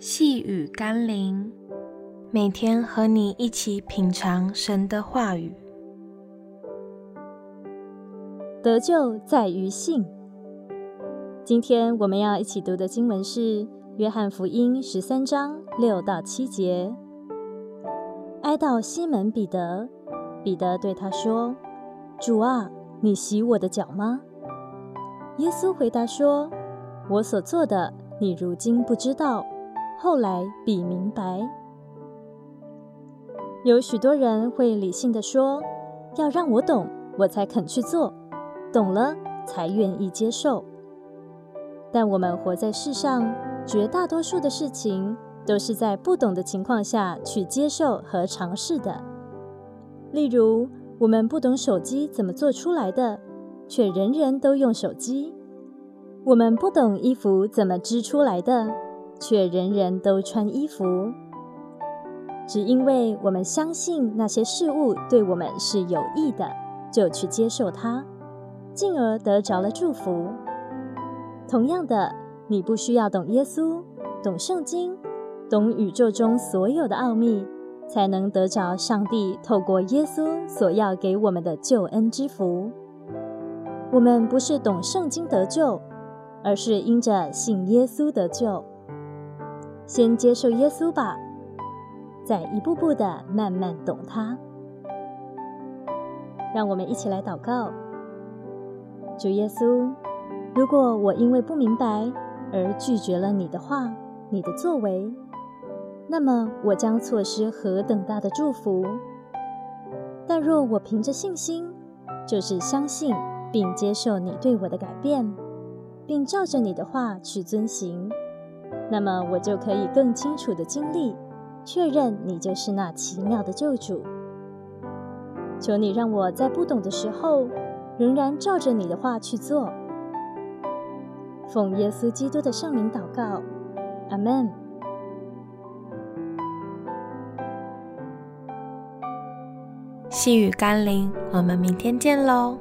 细雨甘霖，每天和你一起品尝神的话语。得救在于信。今天我们要一起读的经文是《约翰福音》十三章六到七节。哀悼西门彼得，彼得对他说：“主啊，你洗我的脚吗？”耶稣回答说：“我所做的，你如今不知道，后来比明白。”有许多人会理性的说：“要让我懂，我才肯去做；懂了，才愿意接受。”但我们活在世上，绝大多数的事情都是在不懂的情况下去接受和尝试的。例如，我们不懂手机怎么做出来的。却人人都用手机。我们不懂衣服怎么织出来的，却人人都穿衣服。只因为我们相信那些事物对我们是有益的，就去接受它，进而得着了祝福。同样的，你不需要懂耶稣、懂圣经、懂宇宙中所有的奥秘，才能得着上帝透过耶稣所要给我们的救恩之福。我们不是懂圣经得救，而是因着信耶稣得救。先接受耶稣吧，再一步步的慢慢懂他。让我们一起来祷告：主耶稣，如果我因为不明白而拒绝了你的话、你的作为，那么我将错失何等大的祝福。但若我凭着信心，就是相信。并接受你对我的改变，并照着你的话去遵行，那么我就可以更清楚的经历，确认你就是那奇妙的救主。求你让我在不懂的时候，仍然照着你的话去做。奉耶稣基督的圣名祷告，阿门。细雨甘霖，我们明天见喽。